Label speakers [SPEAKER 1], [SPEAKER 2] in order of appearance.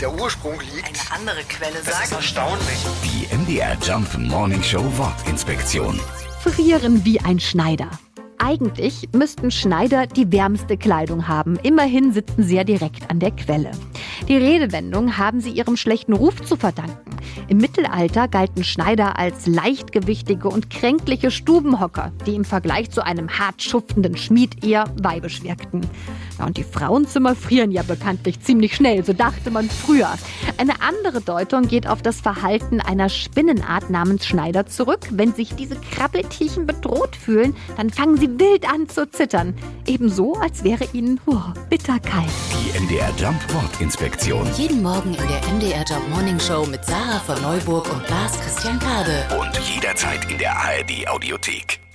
[SPEAKER 1] der Ursprung liegt.
[SPEAKER 2] Eine andere Quelle
[SPEAKER 1] Das ist
[SPEAKER 2] sagt.
[SPEAKER 1] erstaunlich.
[SPEAKER 3] Die MDR Jump Morning Show Wortinspektion.
[SPEAKER 4] frieren wie ein Schneider. Eigentlich müssten Schneider die wärmste Kleidung haben. Immerhin sitzen sie ja direkt an der Quelle. Die Redewendung haben sie ihrem schlechten Ruf zu verdanken. Im Mittelalter galten Schneider als leichtgewichtige und kränkliche Stubenhocker, die im Vergleich zu einem hart schuftenden Schmied eher weibisch wirkten. Ja, und die Frauenzimmer frieren ja bekanntlich ziemlich schnell, so dachte man früher. Eine andere Deutung geht auf das Verhalten einer Spinnenart namens Schneider zurück. Wenn sich diese Krabbeltierchen bedroht fühlen, dann fangen sie wild an zu zittern. Ebenso, als wäre ihnen oh, bitterkalt.
[SPEAKER 3] Die MDR Jump Wortinspektion.
[SPEAKER 2] Jeden Morgen in der MDR Job Morning Show mit Sarah von Neuburg und Lars Christian Kade.
[SPEAKER 3] Und jederzeit in der ARD Audiothek.